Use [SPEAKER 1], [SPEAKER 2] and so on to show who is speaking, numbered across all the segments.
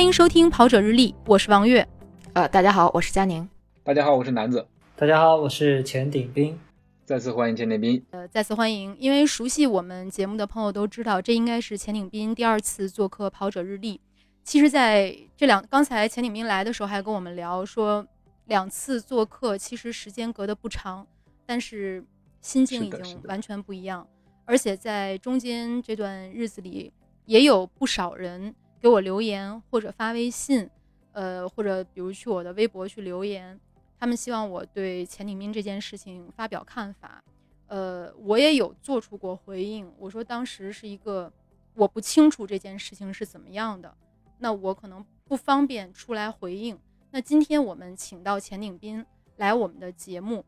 [SPEAKER 1] 欢迎收听《跑者日历》，我是王悦。
[SPEAKER 2] 呃，大家好，我是佳宁。
[SPEAKER 3] 大家好，我是南子。
[SPEAKER 4] 大家好，我是钱鼎斌。
[SPEAKER 3] 再次欢迎钱鼎斌。
[SPEAKER 1] 呃，再次欢迎，因为熟悉我们节目的朋友都知道，这应该是钱鼎斌第二次做客《跑者日历》。其实，在这两刚才钱鼎斌来的时候，还跟我们聊说，两次做客其实时间隔得不长，但是心境已经完全不一样。而且在中间这段日子里，也有不少人给我留言或者发微信，呃，或者比如去我的微博去留言，他们希望我对钱鼎斌这件事情发表看法。呃，我也有做出过回应，我说当时是一个我不清楚这件事情是怎么样的。那我可能不方便出来回应。那今天我们请到钱鼎斌来我们的节目，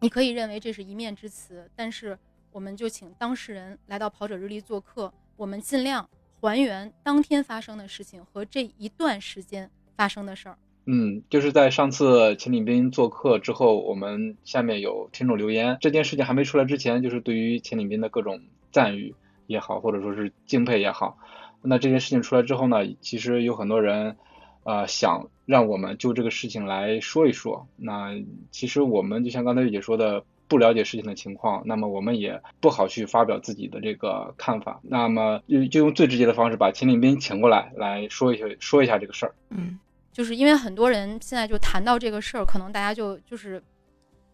[SPEAKER 1] 你可以认为这是一面之词，但是我们就请当事人来到跑者日历做客，我们尽量还原当天发生的事情和这一段时间发生的事儿。
[SPEAKER 3] 嗯，就是在上次钱鼎斌做客之后，我们下面有听众留言，这件事情还没出来之前，就是对于钱鼎斌的各种赞誉也好，或者说是敬佩也好。那这件事情出来之后呢，其实有很多人，呃，想让我们就这个事情来说一说。那其实我们就像刚才玉姐说的，不了解事情的情况，那么我们也不好去发表自己的这个看法。那么就就用最直接的方式把秦岭斌请过来，来说一下说一下这个事儿。
[SPEAKER 1] 嗯，就是因为很多人现在就谈到这个事儿，可能大家就就是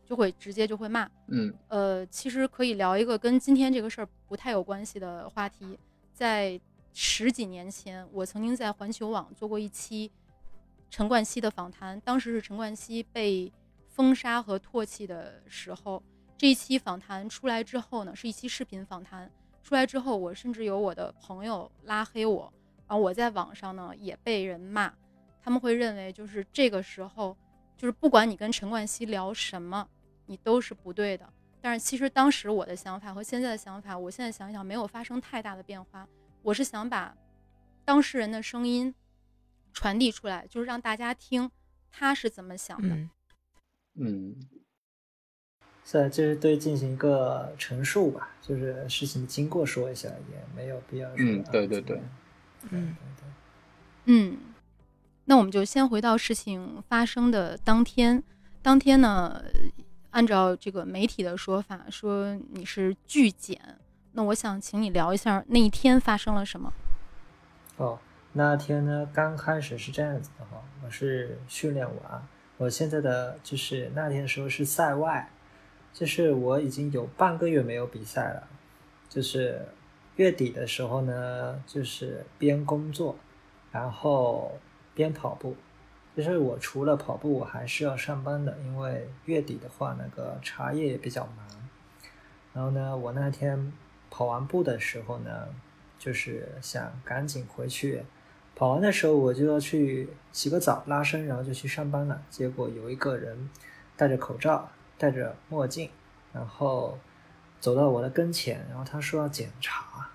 [SPEAKER 1] 就会直接就会骂。
[SPEAKER 3] 嗯，
[SPEAKER 1] 呃，其实可以聊一个跟今天这个事儿不太有关系的话题，在。十几年前，我曾经在环球网做过一期陈冠希的访谈，当时是陈冠希被封杀和唾弃的时候。这一期访谈出来之后呢，是一期视频访谈出来之后，我甚至有我的朋友拉黑我，然后我在网上呢也被人骂，他们会认为就是这个时候，就是不管你跟陈冠希聊什么，你都是不对的。但是其实当时我的想法和现在的想法，我现在想想没有发生太大的变化。我是想把当事人的声音传递出来，就是让大家听他是怎么想的。
[SPEAKER 4] 是，就是对进行一个陈述吧，就是事情的经过说一下，也没有必要。
[SPEAKER 3] 嗯，对对对，
[SPEAKER 4] 嗯
[SPEAKER 1] 对，嗯，那我们就先回到事情发生的当天。当天呢，按照这个媒体的说法，说你是拒检。那我想请你聊一下那一天发生了什么。
[SPEAKER 4] 哦，那天呢，刚开始是这样子的哈，我是训练完，我现在的就是那天的时候是赛外，就是我已经有半个月没有比赛了，就是月底的时候呢，就是边工作，然后边跑步，就是我除了跑步，我还是要上班的，因为月底的话，那个茶叶也比较忙，然后呢，我那天。跑完步的时候呢，就是想赶紧回去。跑完的时候，我就要去洗个澡、拉伸，然后就去上班了。结果有一个人戴着口罩、戴着墨镜，然后走到我的跟前，然后他说要检查，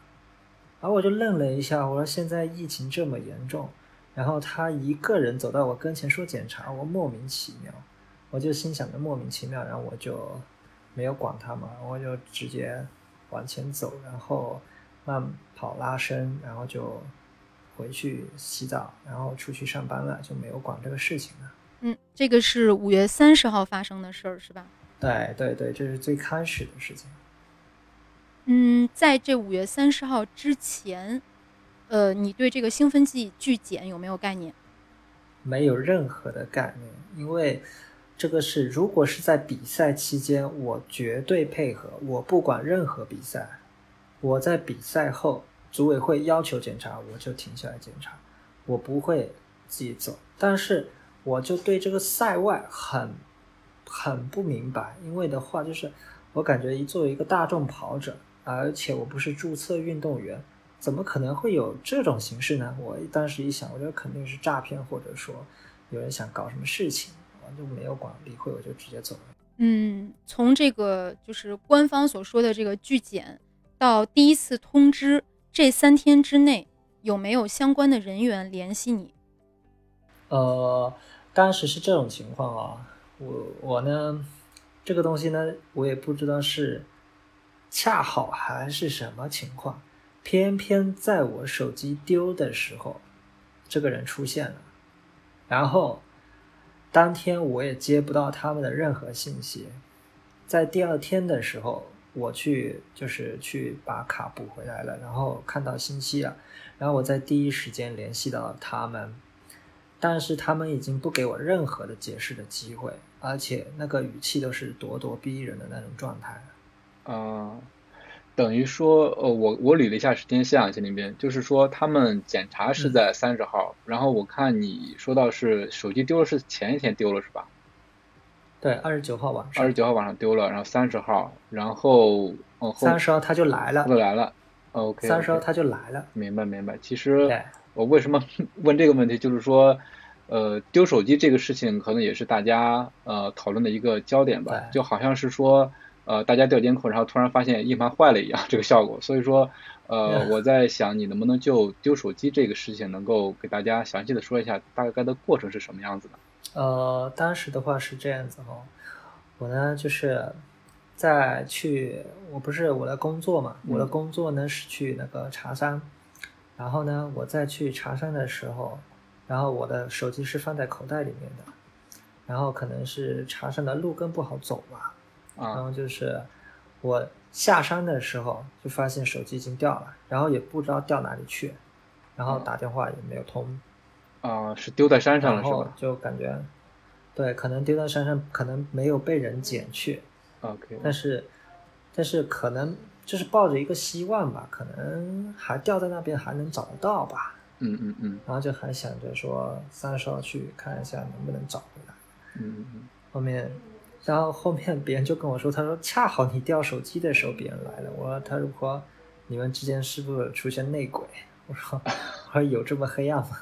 [SPEAKER 4] 然后我就愣了一下，我说现在疫情这么严重，然后他一个人走到我跟前说检查，我莫名其妙，我就心想着莫名其妙，然后我就没有管他嘛，我就直接。往前走，然后慢跑拉伸，然后就回去洗澡，然后出去上班了，就没有管这个事情了。
[SPEAKER 1] 嗯，这个是五月三十号发生的事儿，是吧？
[SPEAKER 4] 对对对，这是最开始的事情。
[SPEAKER 1] 嗯，在这五月三十号之前，呃，你对这个兴奋剂拒检有没有概念？
[SPEAKER 4] 没有任何的概念，因为。这个是，如果是在比赛期间，我绝对配合，我不管任何比赛。我在比赛后，组委会要求检查，我就停下来检查，我不会自己走。但是，我就对这个赛外很很不明白，因为的话，就是我感觉一作为一个大众跑者，而且我不是注册运动员，怎么可能会有这种形式呢？我当时一想，我觉得肯定是诈骗，或者说有人想搞什么事情。我就没有管理会，我就直接走了。
[SPEAKER 1] 嗯，从这个就是官方所说的这个拒检到第一次通知这三天之内，有没有相关的人员联系你？
[SPEAKER 4] 呃，当时是这种情况啊，我我呢，这个东西呢，我也不知道是恰好还是什么情况，偏偏在我手机丢的时候，这个人出现了，然后当天我也接不到他们的任何信息，在第二天的时候，我去就是去把卡补回来了，然后看到信息了，然后我在第一时间联系到了他们，但是他们已经不给我任何的解释的机会，而且那个语气都是咄咄逼人的那种状态。
[SPEAKER 3] 啊、等于说，呃，我我捋了一下时间线啊，这里边就是说，他们检查是在三十号，然后我看你说到是手机丢了，是前一天丢了是吧？
[SPEAKER 4] 对，二十九号晚上
[SPEAKER 3] 二十，九号晚上丢了，然后三十号，然后
[SPEAKER 4] 三十号他就来了
[SPEAKER 3] 就，来了，OK，
[SPEAKER 4] 三十号他就来了，
[SPEAKER 3] 明白明白。其实。我为什么 问这个问题，就是说，呃，丢手机这个事情可能也是大家呃讨论的一个焦点吧，就好像是说，呃，大家调监控，然后突然发现硬盘坏了一样，这个效果。所以说，呃，
[SPEAKER 4] 嗯
[SPEAKER 3] 我在想你能不能就丢手机这个事情，能够给大家详细的说一下大概的过程是什么样子的？
[SPEAKER 4] 呃，当时的话是这样子哈，我呢就是在去，我不是我的工作嘛，我的
[SPEAKER 3] 嗯
[SPEAKER 4] 工作呢是去那个茶山，然后呢我在去茶山的时候，然后我的手机是放在口袋里面的，然后可能是茶山的路更不好走吧，然
[SPEAKER 3] 啊
[SPEAKER 4] 后就是我下山的时候就发现手机已经掉了，然后也不知道掉哪里去，然后
[SPEAKER 3] 嗯
[SPEAKER 4] 打电话也没有通。
[SPEAKER 3] 啊，是丢在山上了是吧
[SPEAKER 4] 就感觉，对，可能丢在山上，可能没有被人捡去
[SPEAKER 3] ，？OK，
[SPEAKER 4] 但是，但是可能就是抱着一个希望吧，可能还掉在那边还能找得到吧，
[SPEAKER 3] 嗯嗯嗯
[SPEAKER 4] 然后就还想着说三十号去看一下能不能找回来。
[SPEAKER 3] 嗯嗯嗯，
[SPEAKER 4] 后面，然后后面别人就跟我说，他说恰好你掉手机的时候别人来了，我说他如果你们之间是不是出现内鬼？我说我说有这么黑暗吗？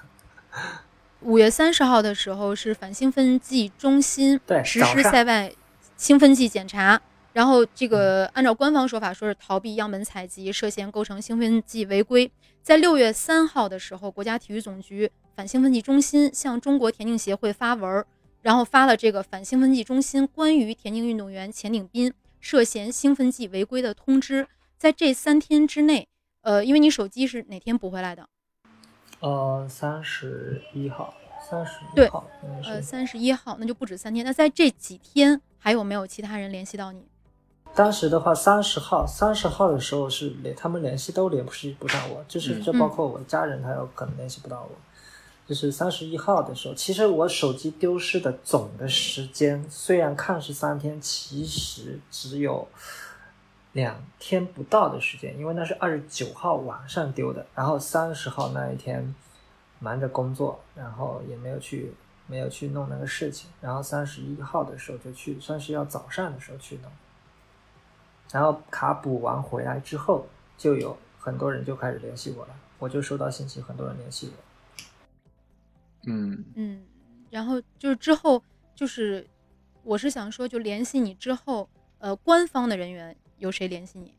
[SPEAKER 1] 五月三十号的时候是反兴奋剂中心
[SPEAKER 4] 对
[SPEAKER 1] 实施赛外兴奋剂检查，然后这个按照官方说法说是逃避样本采集，涉嫌构成兴奋剂违规。在六月三号的时候，国家体育总局反兴奋剂中心向中国田径协会发文儿，然后发了这个反兴奋剂中心关于田径运动员钱鼎斌涉嫌兴奋剂违规的通知。在这三天之内，呃，因为你手机是哪天补回来的？
[SPEAKER 4] 呃，三十一号，三十一
[SPEAKER 1] 对
[SPEAKER 4] 号，
[SPEAKER 1] 呃，
[SPEAKER 4] 是。
[SPEAKER 1] 三十一号，那就不止三天。那在这几天还有没有其他人联系到你？
[SPEAKER 4] 当时的话，三十号，三十号的时候是连他们联系都联系不上我，就是
[SPEAKER 3] 嗯
[SPEAKER 4] 这包括我家人，他有可能联系不到我。就是三十一号的时候，其实我手机丢失的总的时间虽然看是三天，其实只有两天不到的时间，因为那是二十九号晚上丢的，然后三十号那一天忙着工作，然后也没有去没有去弄那个事情，然后三十一号的时候就去，三十一号早上的时候去弄。然后卡补完回来之后，就有很多人就开始联系我了，我就收到信息，很多人联系我。
[SPEAKER 3] 嗯
[SPEAKER 1] 嗯，然后就是之后就是，我是想说，就联系你之后，呃，官方的人员有谁联系你？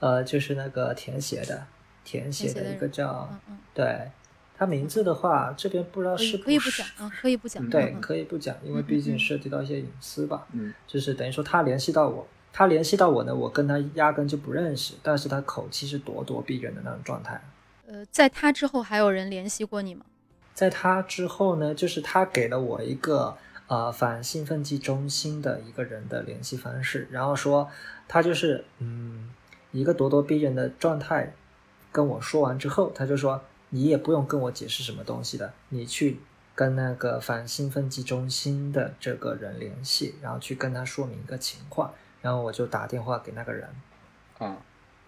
[SPEAKER 4] 呃，就是那个填写的，填写的一个叫，
[SPEAKER 1] 嗯嗯，
[SPEAKER 4] 对他名字的话，这边不知道
[SPEAKER 1] 是不
[SPEAKER 4] 是
[SPEAKER 1] 可以不讲，嗯，可以不讲。
[SPEAKER 4] 对，可以不讲，因为毕竟
[SPEAKER 1] 嗯
[SPEAKER 4] 涉及到一些隐私吧。
[SPEAKER 3] 嗯
[SPEAKER 4] 就是等于说他联系到我，他联系到我呢，我跟他压根就不认识，但是他口气是咄咄逼人的那种状态。
[SPEAKER 1] 呃，在他之后还有人联系过你吗？
[SPEAKER 4] 在他之后呢，就是他给了我一个呃反兴奋剂中心的一个人的联系方式，然后说他就是嗯一个咄咄逼人的状态，跟我说完之后，他就说你也不用跟我解释什么东西的，你去跟那个反兴奋剂中心的这个人联系，然后去跟他说明一个情况，然后我就打电话给那个人。
[SPEAKER 3] 啊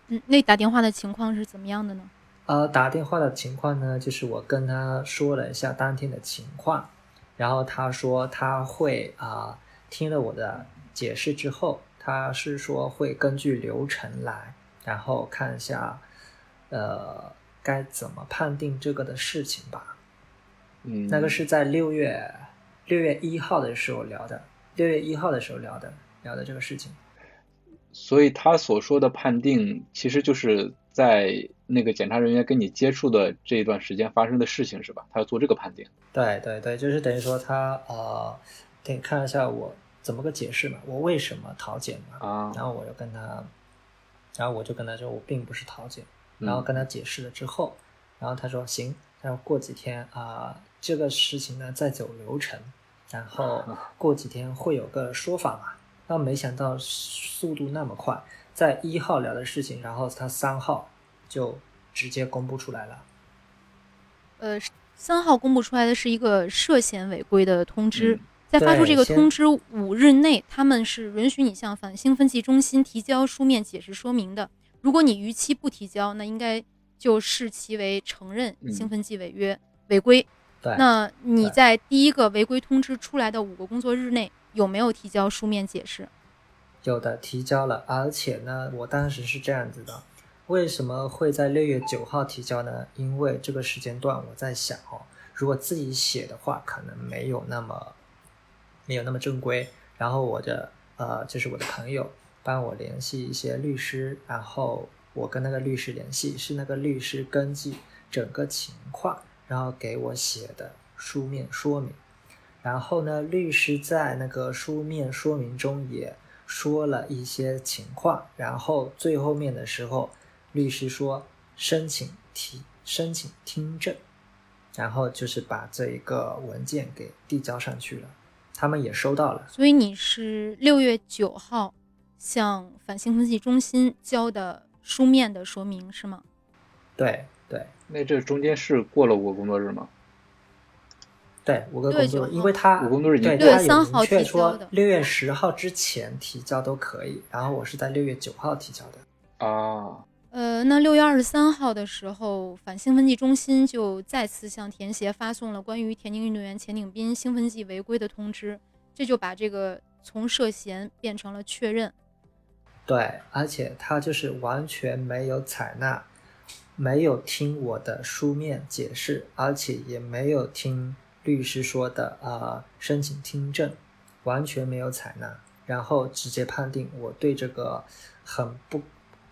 [SPEAKER 1] 嗯，那打电话的情况是怎么样的呢？
[SPEAKER 4] 呃，打电话的情况呢，就是我跟他说了一下当天的情况，然后他说他会啊、听了我的解释之后，他是说会根据流程来，然后看一下，呃，该怎么判定这个的事情吧。
[SPEAKER 3] 嗯，
[SPEAKER 4] 那个是在六月六月一号的时候聊的，六月一号的时候聊的聊的这个事情。
[SPEAKER 3] 所以他所说的判定，其实就是在那个检查人员跟你接触的这一段时间发生的事情，是吧？他要做这个判定。
[SPEAKER 4] 对对对，就是等于说他呃，得看一下我怎么个解释嘛，我为什么逃检嘛，
[SPEAKER 3] 啊
[SPEAKER 4] 然后我就跟他，然后我就跟他说我并不是逃检，
[SPEAKER 3] 嗯
[SPEAKER 4] 然后跟他解释了之后，然后他说行，然后过几天啊、这个事情呢再走流程，然后 过几天会有个说法嘛。但没想到速度那么快，在一号聊的事情，然后他三号就直接公布出来了。
[SPEAKER 1] 呃，三号公布出来的是一个涉嫌违规的通知，
[SPEAKER 3] 嗯
[SPEAKER 1] 在发出这个通知五日内，他们是允许你向反兴奋剂中心提交书面解释说明的。如果你逾期不提交，那应该就视其为承认
[SPEAKER 3] 嗯
[SPEAKER 1] 兴奋剂违约、违规。
[SPEAKER 4] 对，
[SPEAKER 1] 那你在第一个违规通知出来的五个工作日内，有没有提交书面解释？
[SPEAKER 4] 有的提交了，而且呢，我当时是这样子的，为什么会在六月九号提交呢？因为这个时间段我在想哦，如果自己写的话，可能没有那么没有那么正规。然后我的呃，就是我的朋友帮我联系一些律师，然后我跟那个律师联系，是那个律师根据整个情况，然后给我写的书面说明。然后呢，律师在那个书面说明中也说了一些情况，然后最后面的时候，律师说申请提申请听证，然后就是把这一个文件给递交上去了，他们也收到了。
[SPEAKER 1] 所以你是六月九号向反兴奋剂中心交的书面的说明是吗？
[SPEAKER 4] 对对
[SPEAKER 3] 那这中间是过了五个工作日吗？
[SPEAKER 4] 对，五个工作日，因为他
[SPEAKER 3] 五工作日已经
[SPEAKER 4] 对
[SPEAKER 1] 6月
[SPEAKER 4] 他有
[SPEAKER 1] 3号
[SPEAKER 4] 明确
[SPEAKER 1] 提交的
[SPEAKER 4] 说六月十号之前提交都可以，然后我是在六月九号提交的。
[SPEAKER 3] 啊，
[SPEAKER 1] 呃，那六月二十三号的时候，反兴奋剂中心就再次向田协发送了关于田径运动员钱鼎斌兴奋剂违规的通知，这就把这个从涉嫌变成了确认。
[SPEAKER 4] 对，而且他就是完全没有采纳，没有听我的书面解释，而且也没有听律师说的呃申请听证，完全没有采纳，然后直接判定我对这个很不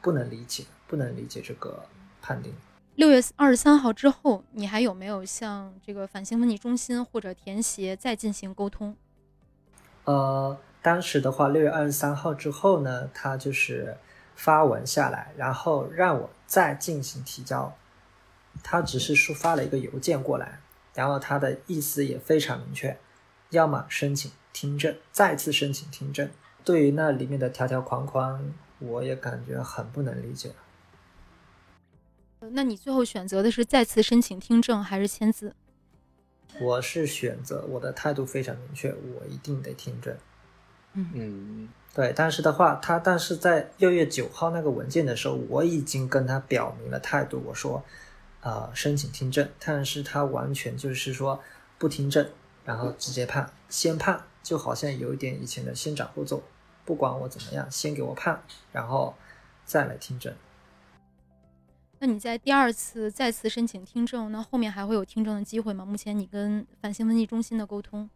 [SPEAKER 4] 不能理解，不能理解这个判定。
[SPEAKER 1] 六月二十三号之后，你还有没有向这个反兴奋剂中心或者田协再进行沟通？
[SPEAKER 4] 呃，当时的话，六月二十三号之后呢，他就是发文下来，然后让我再进行提交。他只是说发了一个邮件过来，然后他的意思也非常明确，要么申请听证，再次申请听证。对于那里面的条条框框，我也感觉很不能理解。
[SPEAKER 1] 呃那你最后选择的是再次申请听证还是签字？
[SPEAKER 4] 我是选择我的态度非常明确，我一定得听证。
[SPEAKER 3] 嗯，
[SPEAKER 4] 对，但是的话，他但是在六月九号那个文件的时候，我已经跟他表明了态度，我说，呃，申请听证，但是他完全就是说不听证，然后直接判，先判，就好像有一点以前的先斩后奏，不管我怎么样，先给我判，然后再来听证。
[SPEAKER 1] 那你在第二次再次申请听证，那后面还会有听证的机会吗？目前你跟反兴奋剂中心的沟通，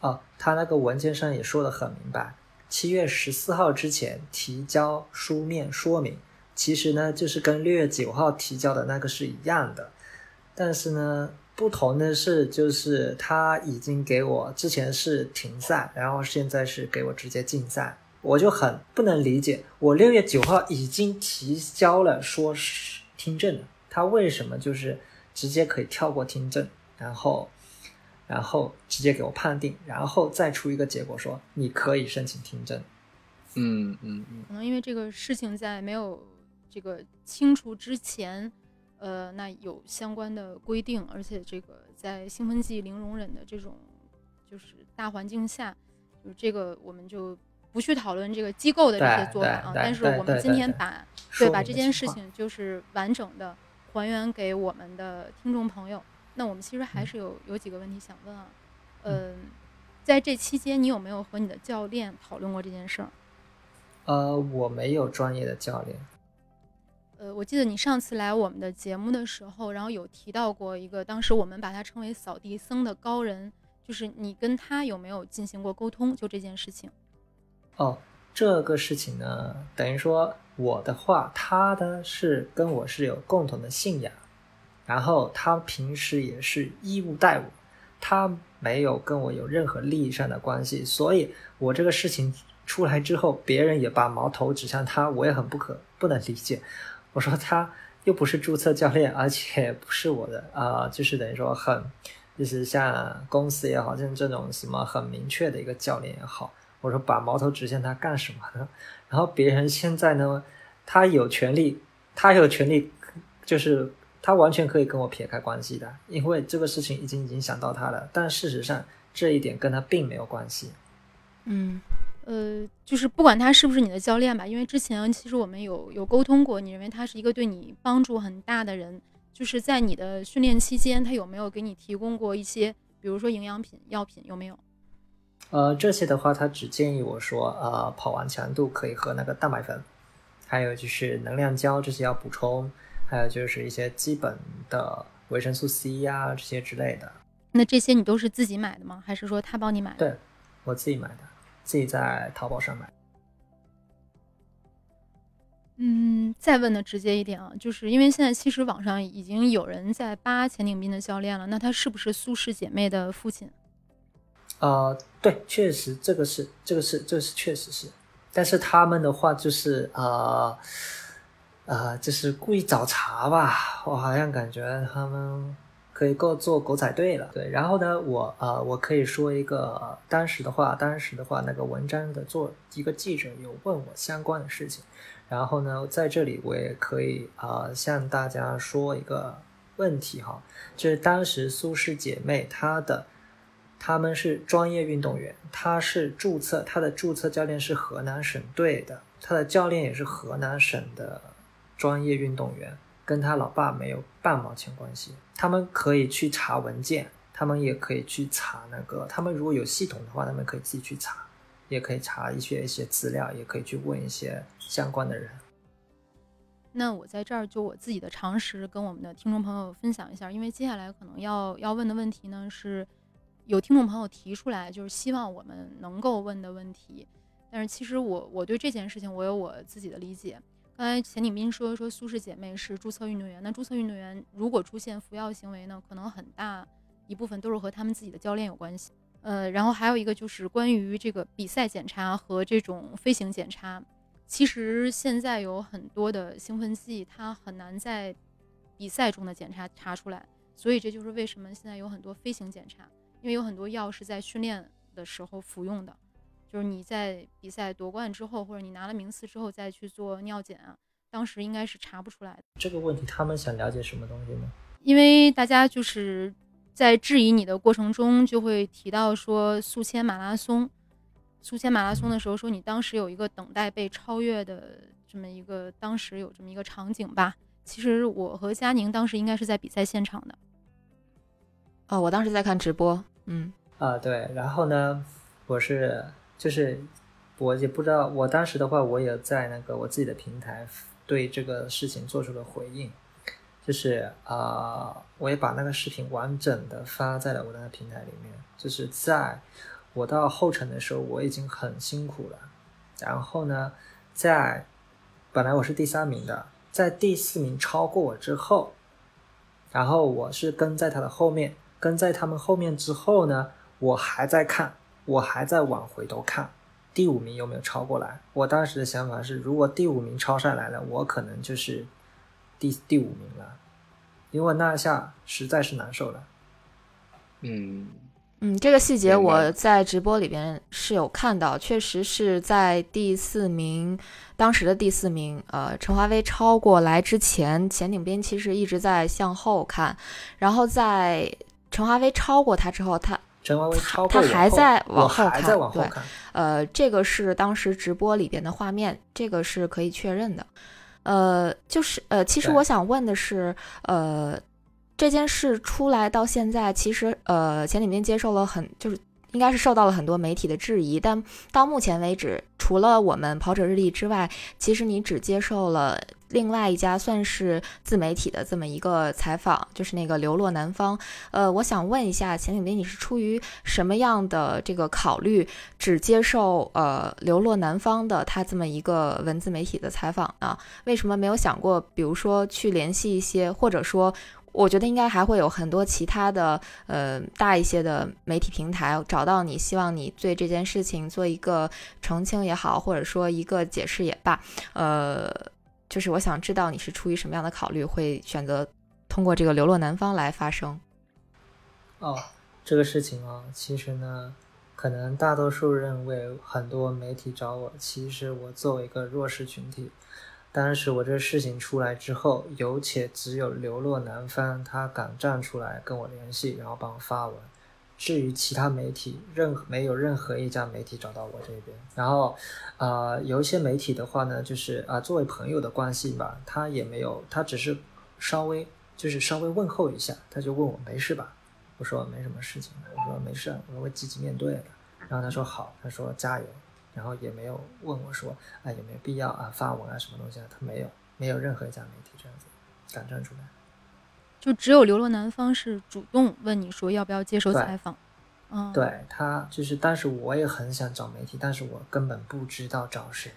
[SPEAKER 4] 哦，他那个文件上也说的很明白，七月十四号之前提交书面说明。其实呢，就是跟六月九号提交的那个是一样的，但是呢，不同的是，就是他已经给我之前是停赛，然后现在是给我直接禁赛，我就很不能理解，我六月九号已经提交了说是听证了，他为什么就是直接可以跳过听证，然后然后直接给我判定，然后再出一个结果说你可以申请听证。
[SPEAKER 3] 嗯嗯嗯，
[SPEAKER 1] 可能因为这个事情在没有这个清除之前，呃，那有相关的规定，而且这个在兴奋剂零容忍的这种就是大环境下，就是这个我们就不去讨论这个机构的这些做法啊，但是我们今天把对把这件事情就是完整的还原给我们的听众朋友。那我们其实还
[SPEAKER 4] 嗯
[SPEAKER 1] 是有有几个问题想问啊，嗯，在这期间你有没有和你的教练讨论过这件事儿？
[SPEAKER 4] 呃，我没有专业的教练。
[SPEAKER 1] 呃，我记得你上次来我们的节目的时候，然后有提到过一个，当时我们把他称为扫地僧的高人，就是你跟他有没有进行过沟通？就这件事情。
[SPEAKER 4] 哦，这个事情呢，等于说我的话，他呢是跟我是有共同的信仰，然后他平时也是义务待我，他没有跟我有任何利益上的关系，所以我这个事情出来之后，别人也把矛头指向他，我也很不可不能理解。我说他又不是注册教练，而且不是我的啊、就是等于说很，就是像公司也好，像这种什么很明确的一个教练也好，我说把矛头指向他干什么呢？然后别人现在呢，他有权利，他有权利，就是他完全可以跟我撇开关系的，因为这个事情已经影响到他了。但事实上，这一点跟他并没有关系。
[SPEAKER 2] 嗯
[SPEAKER 1] 呃，就是不管他是不是你的教练吧，因为之前其实我们有有沟通过，你认为他是一个对你帮助很大的人，就是在你的训练期间，他有没有给你提供过一些，比如说营养品、药品，有没有？
[SPEAKER 4] 呃，这些的话，他只建议我说，呃，跑完强度可以喝那个蛋白粉，还有就是能量胶，这些要补充，还有就是一些基本的维生素 C 呀、这些之类的。
[SPEAKER 1] 那这些你都是自己买的吗？还是说他帮你买的？
[SPEAKER 4] 对我自己买的，自己在淘宝上买。
[SPEAKER 1] 嗯，再问的直接一点啊，就是因为现在其实网上已经有人在扒钱鼎斌的教练了，那他是不是苏氏姐妹的父亲？
[SPEAKER 4] 呃，对，确实这个是这个是这个是确实是，但是他们的话就是呃呃，就是故意找茬吧，我好像感觉他们可以够做狗仔队了。对，然后呢，我呃我可以说一个当时的话，当时的话那个文章的做一个记者有问我相关的事情，然后呢，在这里我也可以啊、向大家说一个问题哈，就是当时苏氏姐妹她的。他们是专业运动员，他是注册，他的注册教练是河南省队的，他的教练也是河南省的专业运动员，跟他老爸没有半毛钱关系。他们可以去查文件，他们也可以去查那个，他们如果有系统的话，他们可以自己去查，也可以查一些一些资料，也可以去问一些相关的人。
[SPEAKER 1] 那我在这儿就我自己的常识跟我们的听众朋友分享一下，因为接下来可能要要问的问题呢是。有听众朋友提出来，就是希望我们能够问的问题，但是其实我我对这件事情我有我自己的理解。刚才钱鼎斌说说苏氏姐妹是注册运动员，那注册运动员如果出现服药行为呢，可能很大一部分都是和他们自己的教练有关系。呃，然后还有一个就是关于这个比赛检查和这种飞行检查，其实现在有很多的兴奋剂，它很难在比赛中的检查查出来，所以这就是为什么现在有很多飞行检查。因为有很多药是在训练的时候服用的，就是你在比赛夺冠之后，或者你拿了名次之后再去做尿检啊，当时应该是查不出来的。
[SPEAKER 4] 这个问题他们想了解什么东西呢？
[SPEAKER 1] 因为大家就是在质疑你的过程中，就会提到说宿迁马拉松，宿迁马拉松的时候说你当时有一个等待被超越的这么一个，当时有这么一个场景吧。其实我和佳宁当时应该是在比赛现场的。
[SPEAKER 2] 哦，我当时在看直播，嗯
[SPEAKER 4] 啊，对，然后呢，我是就是我也不知道，我当时的话，我也在那个我自己的平台对这个事情做出了回应，就是啊、呃我也把那个视频完整的发在了我的平台里面，就是在我到后程的时候，我已经很辛苦了，然后呢，在本来我是第三名的，在第四名超过我之后，然后我是跟在他的后面。跟在他们后面之后呢，我还在看，我还在往回头看，第五名有没有超过来？我当时的想法是，如果第五名超上来了，我可能就是第第五名了，因为那下实在是难受了。
[SPEAKER 3] 嗯，
[SPEAKER 2] 嗯，这个细节我在直播里边是有看到，确实是在第四名，当时的第四名，呃，陈华威超过来之前，钱鼎斌其实一直在向后看，然后在陈华威超过他之后，他
[SPEAKER 4] 陈华威
[SPEAKER 2] 他
[SPEAKER 4] 超过
[SPEAKER 2] 他还在往后看
[SPEAKER 4] 还在往后
[SPEAKER 2] 对
[SPEAKER 4] 看。
[SPEAKER 2] 呃，这个是当时直播里边的画面，这个是可以确认的。呃，就是呃，其实我想问的是，呃，这件事出来到现在，其实呃，钱里面接受了很就是。应该是受到了很多媒体的质疑，但到目前为止，除了我们跑者日历之外，其实你只接受了另外一家算是自媒体的这么一个采访，就是那个流落南方。呃，我想问一下钱鼎斌，你是出于什么样的这个考虑，只接受呃流落南方的他这么一个文字媒体的采访呢？为什么没有想过，比如说去联系一些，或者说？我觉得应该还会有很多其他的，呃，大一些的媒体平台找到你，希望你对这件事情做一个澄清也好，或者说一个解释也罢，呃，就是我想知道你是出于什么样的考虑，会选择通过这个流落南方来发声。
[SPEAKER 4] 哦，这个事情啊，其实呢，可能大多数认为很多媒体找我，其实我作为一个弱势群体。当时我这事情出来之后，有且只有流落南方他敢站出来跟我联系，然后帮我发文。至于其他媒体，任何没有任何一家媒体找到我这边。然后，呃，有一些媒体的话呢，就是啊，作为朋友的关系吧，他也没有，他只是稍微就是稍微问候一下，他就问我没事吧？我说没什么事情，我说没事，我会积极面对的。然后他说好，他说加油。然后也没有问我说，啊有没有必要啊发文啊什么东西啊？他没有，没有任何一家媒体这样子敢站出来。
[SPEAKER 1] 就只有流落南方是主动问你说要不要接受采访。嗯，
[SPEAKER 4] 对他就是，但是我也很想找媒体，但是我根本不知道找谁。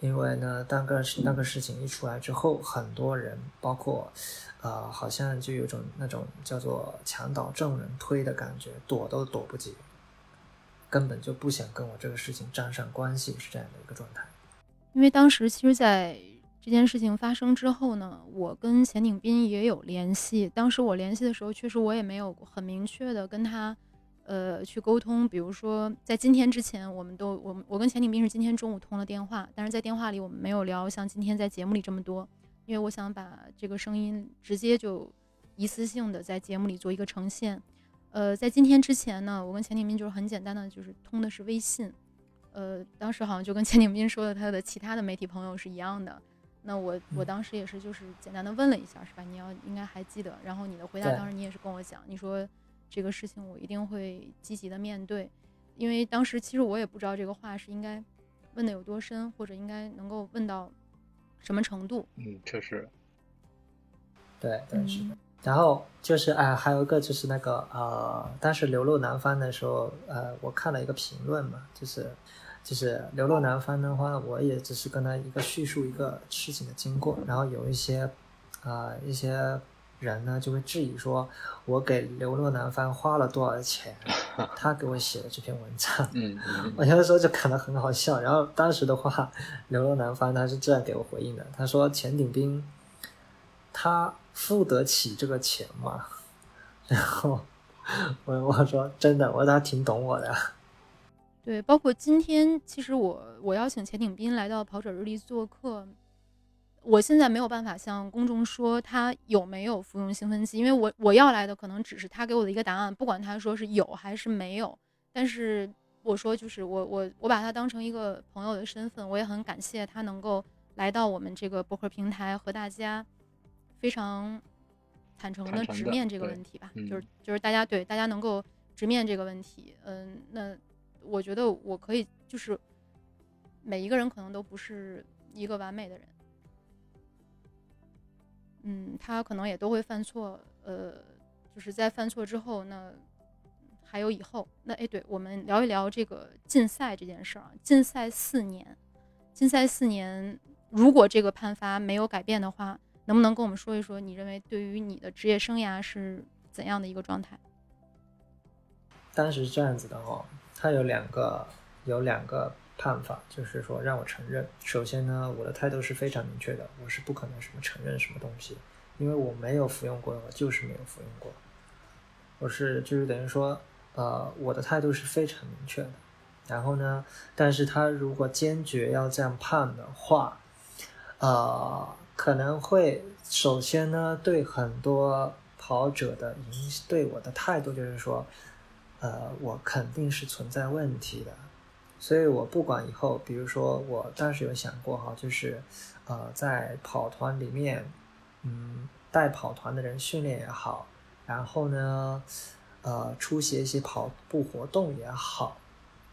[SPEAKER 4] 因为呢，当个那个事情一出来之后，很多人，包括，呃，好像就有种那种叫做墙倒众人推的感觉，躲都躲不及。根本就不想跟我这个事情沾上关系，是这样的一个状态。
[SPEAKER 1] 因为当时其实，在这件事情发生之后呢，我跟钱鼎斌也有联系。当时我联系的时候，确实我也没有很明确的跟他，呃，去沟通。比如说，在今天之前，我们都我我跟钱鼎斌是今天中午通了电话，但是在电话里我们没有聊像今天在节目里这么多，因为我想把这个声音直接就一次性的在节目里做一个呈现。呃，在今天之前呢，我跟钱景斌就是很简单的，就是通的是微信。呃，当时好像就跟钱景斌说的，他的其他的媒体朋友是一样的。那我我当时也是就是简单的问了一下，是吧？你要应该还记得。然后你的回答当时你也是跟我讲，你说这个事情我一定会积极的面对，因为当时其实我也不知道这个话是应该问的有多深，或者应该能够问到什么程度。
[SPEAKER 3] 嗯，确实。
[SPEAKER 4] 对，对，是的。然后就是哎，还有一个就是那个呃，当时流落南方的时候，呃，我看了一个评论嘛，就是就是流落南方的话，我也只是跟他一个叙述一个事情的经过，然后有一些啊一些人呢就会质疑说，我给流落南方花了多少钱，他给我写的这篇文章，
[SPEAKER 3] 嗯，
[SPEAKER 4] 我有的时候就感到很好笑。然后当时的话，流落南方他是这样给我回应的，他说钱鼎斌他。付得起这个钱吗？然后我我说真的，我说他挺懂我的。
[SPEAKER 1] 对，包括今天，其实我我邀请钱鼎斌来到跑者日历做客，我现在没有办法向公众说他有没有服用兴奋剂，因为我我要来的可能只是他给我的一个答案，不管他说是有还是没有。但是我说就是我我我把他当成一个朋友的身份，我也很感谢他能够来到我们这个博客平台和大家。非常坦诚的直面这个问题吧，就是就是大家对大家能够直面这个问题，嗯，那我觉得我可以就是每一个人可能都不是一个完美的人，嗯，他可能也都会犯错，呃，就是在犯错之后，那还有以后，那哎，对我们聊一聊这个禁赛这件事儿啊，禁赛四年，禁赛四年，如果这个判罚没有改变的话。能不能跟我们说一说，你认为对于你的职业生涯是怎样的一个状态？
[SPEAKER 4] 当时这样子的哦，他有两个有两个判法，就是说让我承认。首先呢，我的态度是非常明确的，我是不可能什么承认什么东西，因为我没有服用过，我就是没有服用过。我是就是等于说，呃，我的态度是非常明确的。然后呢，但是他如果坚决要这样判的话，呃。可能会首先呢，对很多跑者的影对我的态度就是说，呃，我肯定是存在问题的，所以我不管以后，比如说我当时有想过哈，就是呃，在跑团里面，嗯，带跑团的人训练也好，然后呢，呃，出席一些跑步活动也好，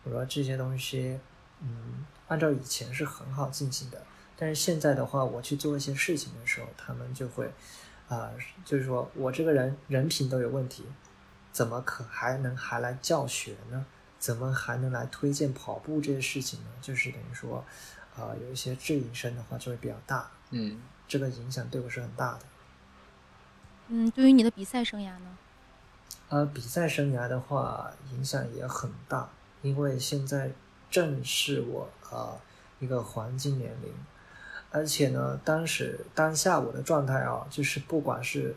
[SPEAKER 4] 我说这些东西，嗯，按照以前是很好进行的。但是现在的话，我去做一些事情的时候，他们就会，啊，就是说我这个人人品都有问题，怎么可还能还来教学呢？怎么还能来推荐跑步这些事情呢？就是等于说，啊，有一些质疑声的话就会比较大，
[SPEAKER 3] 嗯，
[SPEAKER 4] 这个影响对我是很大的。
[SPEAKER 1] 嗯，对于你的比赛生涯呢？
[SPEAKER 4] 呃，比赛生涯的话，影响也很大，因为现在正是我啊一个黄金年龄。而且呢，当时当下我的状态啊，就是不管是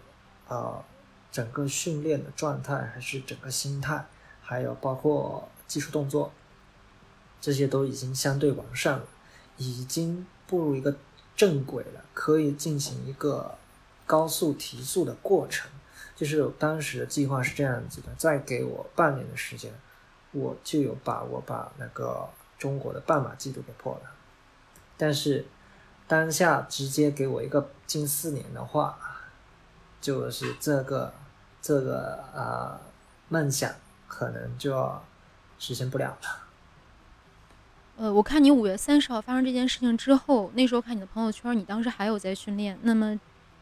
[SPEAKER 4] 呃整个训练的状态，还是整个心态，还有包括技术动作，这些都已经相对完善了，已经步入一个正轨了，可以进行一个高速提速的过程。就是当时的计划是这样子的，再给我半年的时间，我就有把握把那个中国的半马记录给破了。但是当下直接给我一个近四年的话，就是这个这个呃梦想可能就要实现不了了。
[SPEAKER 1] 呃，我看你五月三十号发生这件事情之后，那时候看你的朋友圈，你当时还有在训练。那么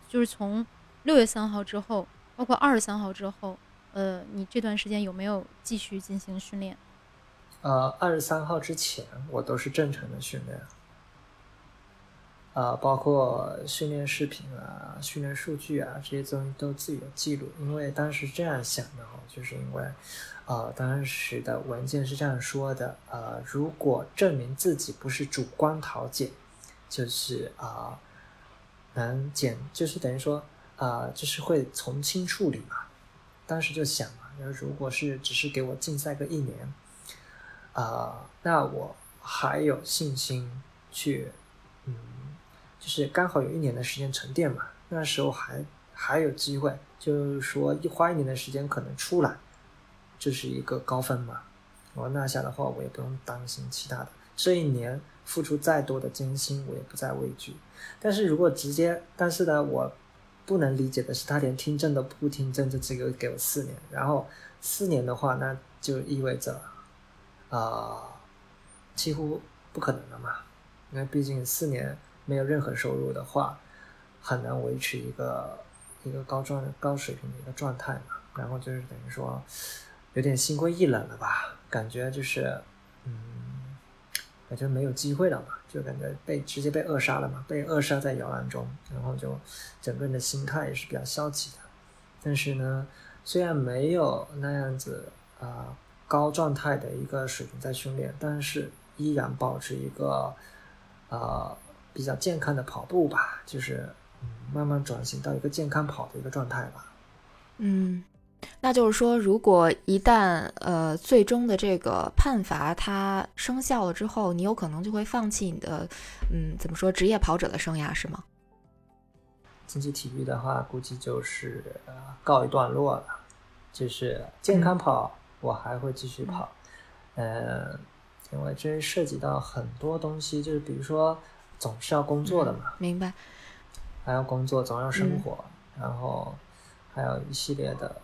[SPEAKER 1] 就是从六月三号之后。包括二十三号之后，呃，你这段时间有没有继续进行训练？
[SPEAKER 4] 呃，二十三号之前我都是正常的训练，啊，包括训练视频啊、训练数据啊这些东西都自己有记录。因为当时这样想的哈，就是因为，呃，当时的文件是这样说的，呃，如果证明自己不是主观逃检，就是啊，能减，就是等于说。啊，就是会从轻处理嘛。当时就想嘛，那如果是只是给我禁赛个一年，啊，那我还有信心去，就是刚好有一年的时间沉淀嘛。那时候还还有机会，就是说一花一年的时间可能出来，就是一个高分嘛。我拿下的话，我也不用担心其他的。这一年付出再多的艰辛，我也不再畏惧。但是如果直接，但是呢，我。不能理解的是，他连听证都不听证，就只有给我四年。然后四年的话，那就意味着，啊，几乎不可能了嘛。因为毕竟四年没有任何收入的话，很难维持一个一个高状高水平的一个状态嘛。然后就是等于说，有点心灰意冷了吧？感觉就是，嗯，感觉没有机会了嘛。就感觉被直接被扼杀了嘛，被扼杀在摇篮中，然后就整个人的心态也是比较消极的。但是呢，虽然没有那样子啊高状态的一个水平在训练，但是依然保持一个啊比较健康的跑步吧，就是嗯慢慢转型到一个健康跑的一个状态吧。
[SPEAKER 2] 嗯。那就是说，如果一旦呃最终的这个判罚它生效了之后，你有可能就会放弃你的嗯怎么说职业跑者的生涯是吗？
[SPEAKER 4] 竞技体育的话，估计就是告一段落了。就是健康跑，我还会继续跑，嗯，因为这涉及到很多东西，就是比如说总是要工作的嘛，
[SPEAKER 2] 明白？
[SPEAKER 4] 还要工作，总要生活，然后还有一系列的。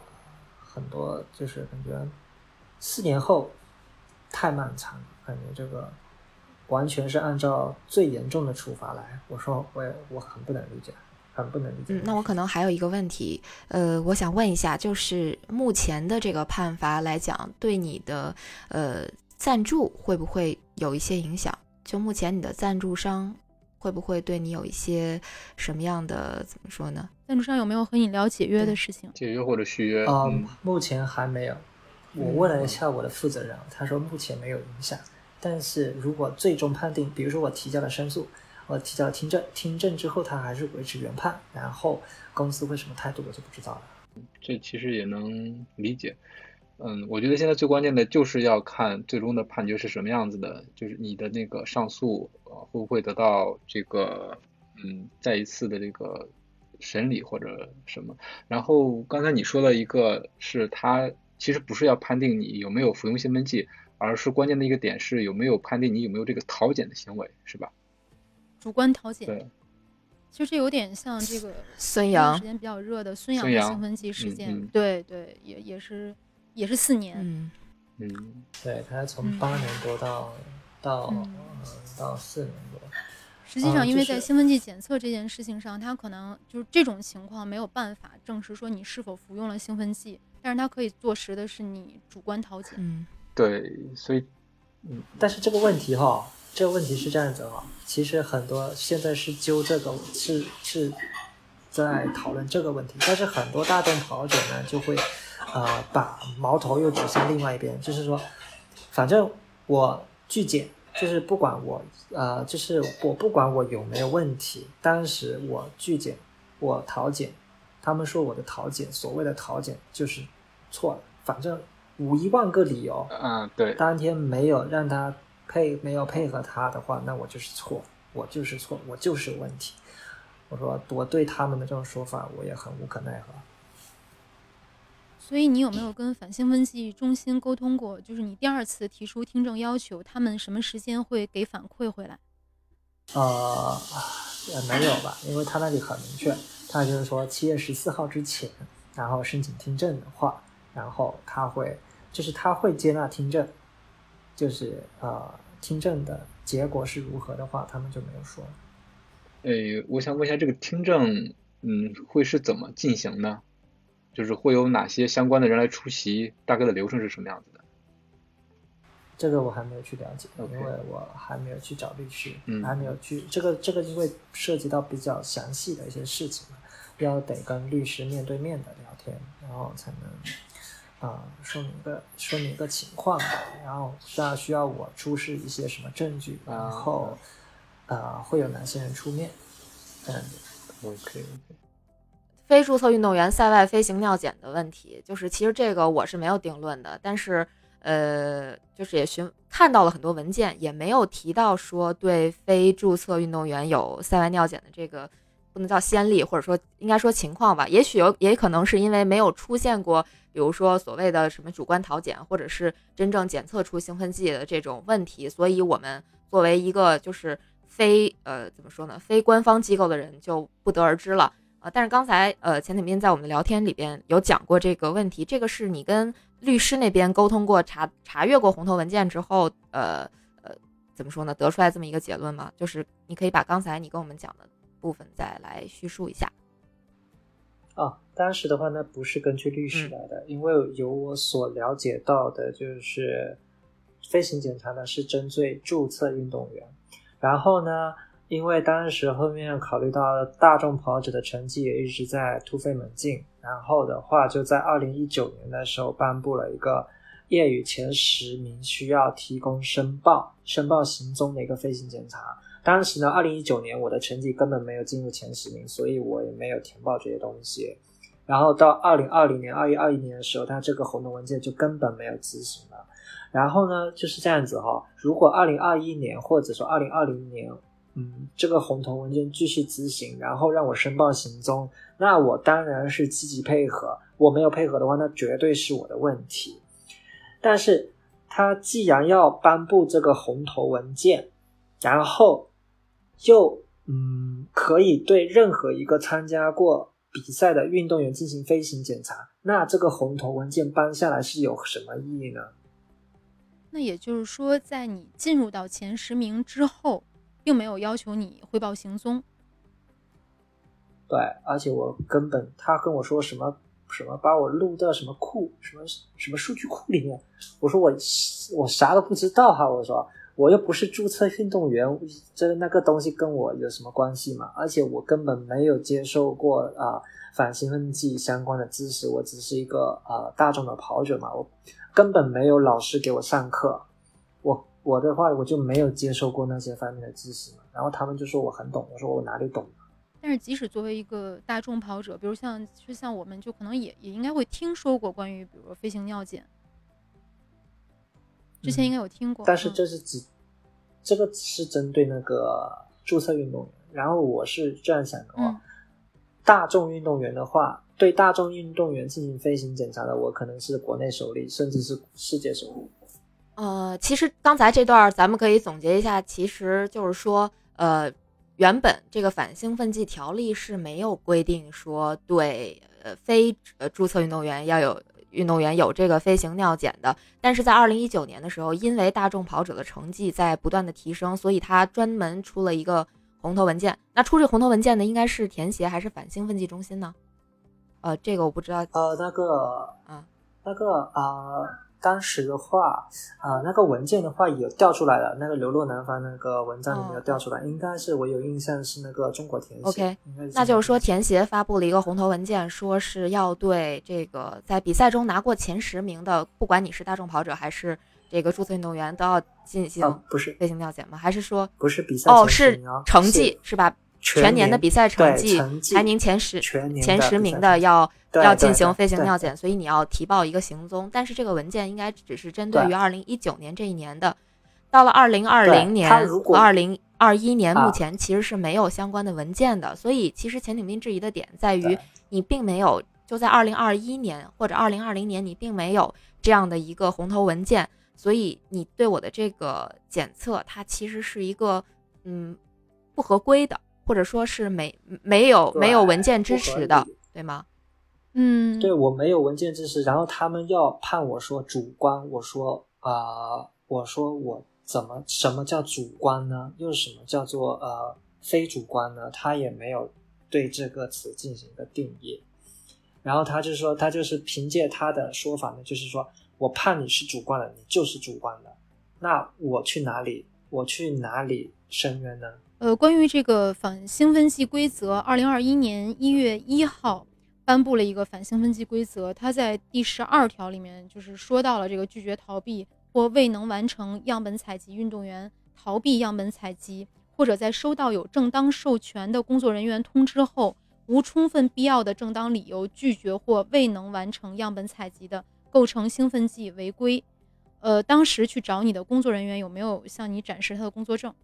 [SPEAKER 4] 很多就是感觉四年后太漫长了，感觉这个完全是按照最严重的处罚来。我说我也我很不能理解，很不能理解。
[SPEAKER 2] 嗯，那我可能还有一个问题，呃，我想问一下，就是目前的这个判罚来讲，对你的呃赞助会不会有一些影响？就目前你的赞助商。会不会对你有一些什么样的怎么说呢？
[SPEAKER 1] 赞助商有没有和你聊解约的事情？
[SPEAKER 3] 解约或者续约？
[SPEAKER 4] 啊，目前还没有。我问了一下我的负责人，他说目前没有影响。但是如果最终判定，比如说我提交了申诉，我提交了听证，听证之后他还是维持原判，然后公司会什么态度，我就不知道了。
[SPEAKER 3] 这其实也能理解。嗯，我觉得现在最关键的就是要看最终的判决是什么样子的，就是你的那个上诉呃会不会得到这个嗯再一次的这个审理或者什么。然后刚才你说了一个是他其实不是要判定你有没有服用兴奋剂，而是关键的一个点是有没有判定你有没有这个逃检的行为，是吧？
[SPEAKER 1] 主观逃检。
[SPEAKER 3] 对。
[SPEAKER 1] 其实有点像这个
[SPEAKER 2] 孙杨
[SPEAKER 1] 时间比较热的孙杨的兴奋剂事件，对对，也也是。也是四年，
[SPEAKER 2] 嗯
[SPEAKER 3] 嗯，
[SPEAKER 4] 对他从八年多到到嗯到四年多。
[SPEAKER 1] 实际上，因为在兴奋剂检测这件事情上，他可能就是这种情况没有办法证实说你是否服用了兴奋剂，但是他可以坐实的是你主观逃检。
[SPEAKER 2] 嗯，
[SPEAKER 3] 对，所以，
[SPEAKER 4] 嗯，但是这个问题哈，这个问题是这样子哈，其实很多现在是揪这个是是在讨论这个问题，但是很多大众跑者呢就会。呃，把矛头又指向另外一边，就是说，反正我拒检就是不管我呃，就是我不管我有没有问题，当时我拒检，我逃检，他们说我的逃检，所谓的逃检就是错了，反正五一万个理由，
[SPEAKER 3] 嗯，对，
[SPEAKER 4] 当天没有让他配，没有配合他的话，那我就是错，我就是错，我就是有问题。我说我对他们的这种说法，我也很无可奈何。
[SPEAKER 1] 所以你有没有跟反兴奋剂中心沟通过？就是你第二次提出听证要求，他们什么时间会给反馈回来？
[SPEAKER 4] 呃，也没有吧，因为他那里很明确，他就是说七月十四号之前，然后申请听证的话，然后他会，就是他会接纳听证，就是呃，听证的结果是如何的话，他们就没有说。
[SPEAKER 3] 诶，我想问一下，这个听证，嗯，会是怎么进行呢？就是会有哪些相关的人来出席？大概的流程是什么样子的？
[SPEAKER 4] 这个我还没有去了解因为我还没有去找律师，
[SPEAKER 3] 嗯
[SPEAKER 4] 还没有去这个这个因为涉及到比较详细的一些事情嘛，要得跟律师面对面的聊天，然后才能啊、说明一个说明一个情况吧，然后需要需要我出示一些什么证据，
[SPEAKER 3] 啊
[SPEAKER 4] 然后呃会有哪些人出面，这样子。
[SPEAKER 3] OK，
[SPEAKER 2] 非注册运动员赛外飞行尿检的问题，就是其实这个我是没有定论的，但是呃，就是也询看到了很多文件，也没有提到说对非注册运动员有赛外尿检的这个不能叫先例，或者说应该说情况吧。也许有，也可能是因为没有出现过，比如说所谓的什么主观逃检，或者是真正检测出兴奋剂的这种问题，所以我们作为一个就是非呃怎么说呢，非官方机构的人就不得而知了。呃，但是刚才呃，钱景斌在我们的聊天里边有讲过这个问题，这个是你跟律师那边沟通过、查查阅过红头文件之后，呃呃，怎么说呢，得出来这么一个结论吗？就是你可以把刚才你跟我们讲的部分再来叙述一下。
[SPEAKER 4] 哦，当时的话呢，不是根据律师来的，因为由我所了解到的，就是飞行检查呢是针对注册运动员，然后呢，因为当时后面考虑到大众跑者的成绩也一直在突飞猛进，然后的话就在二零一九年的时候颁布了一个业余前十名需要提供申报申报行踪的一个飞行检查。当时呢，二零一九年我的成绩根本没有进入前十名，所以我也没有填报这些东西。然后到二零二零年、二一二一年的时候，它这个红头文件就根本没有执行了。然后呢，就是这样子哈、如果二零二一年或者说二零二零年，嗯，这个红头文件继续执行，然后让我申报行踪，那我当然是积极配合。我没有配合的话，那绝对是我的问题。但是他既然要颁布这个红头文件，然后又嗯可以对任何一个参加过比赛的运动员进行飞行检查，那这个红头文件颁下来是有什么意义呢？
[SPEAKER 1] 那也就是说，在你进入到前十名之后，并没有要求你汇报行踪。
[SPEAKER 4] 对，而且我根本他跟我说什么什么把我录到什么库什么什么数据库里面，我说我我啥都不知道哈，我说我又不是注册运动员，这那个东西跟我有什么关系嘛？而且我根本没有接受过啊、反兴奋剂相关的知识，我只是一个呃大众的跑者嘛，我根本没有老师给我上课，我我的话我就没有接受过那些方面的知识嘛，然后他们就说我很懂，我说我哪里懂？
[SPEAKER 1] 但是即使作为一个大众跑者，比如像就像我们就可能也也应该会听说过关于比如说飞行尿检，之前应该有听过。
[SPEAKER 4] 但是
[SPEAKER 1] 嗯
[SPEAKER 4] 这是只，这个只是针对那个注册运动员。然后我是这样想的话，
[SPEAKER 1] 嗯
[SPEAKER 4] 大众运动员的话，对大众运动员进行飞行检查的，我可能是国内首例，甚至是世界首例。
[SPEAKER 2] 呃，其实刚才这段咱们可以总结一下，其实就是说，呃，原本这个反兴奋剂条例是没有规定说对呃非呃注册运动员要有运动员有这个飞行尿检的，但是在二零一九年的时候，因为大众跑者的成绩在不断的提升，所以他专门出了一个红头文件。那出这红头文件的应该是田协还是反兴奋剂中心呢？呃，这个我不知道。
[SPEAKER 4] 呃，那个，
[SPEAKER 2] 嗯，
[SPEAKER 4] 那个啊、呃当时的话，啊、那个文件的话有调出来了，那个流落南方那个文章里面有调出来，应该是我有印象是那个中国田协。
[SPEAKER 2] OK，那就是说，田协发布了一个红头文件，说是要对这个在比赛中拿过前十名的，不管你是大众跑者还是这个注册运动员都要进行
[SPEAKER 4] 哦，不是
[SPEAKER 2] 飞行尿检吗？还是说
[SPEAKER 4] 不是比赛
[SPEAKER 2] 哦是成绩是吧？全年的比赛成绩排名前十前十名
[SPEAKER 4] 的
[SPEAKER 2] 要要进行飞行尿检，所以你要提报一个行踪。但是这个文件应该只是针对
[SPEAKER 4] 对
[SPEAKER 2] 于二零一九年这一年的，到了二零二零年二零二一年，目
[SPEAKER 4] 啊
[SPEAKER 2] 前其实是没有相关的文件的。所以其实钱景斌质疑的点在于，你并没有就在二零二一年或者二零二零年，你并没有这样的一个红头文件，所以你对我的这个检测，它其实是一个嗯不合规的，或者说是没没有没有文件支持的，对吗？
[SPEAKER 1] 嗯，
[SPEAKER 4] 对我没有文件支持，然后他们要判我说主观，我说啊、呃我说我怎么什么叫主观呢？又什么叫做呃非主观呢？他也没有对这个词进行一个定义。然后他就说，他就是凭借他的说法呢，就是说我判你是主观的，你就是主观的，那我去哪里？我去哪里申冤呢？
[SPEAKER 1] 呃，关于这个反兴奋剂规则，二零二一年一月一号颁布了一个反兴奋剂规则，它在第十二条里面就是说到了这个拒绝逃避或未能完成样本采集运动员逃避样本采集，或者在收到有正当授权的工作人员通知后，无充分必要的正当理由拒绝或未能完成样本采集的，构成兴奋剂违规。呃，当时去找你的工作人员有没有向你展示他的工作证？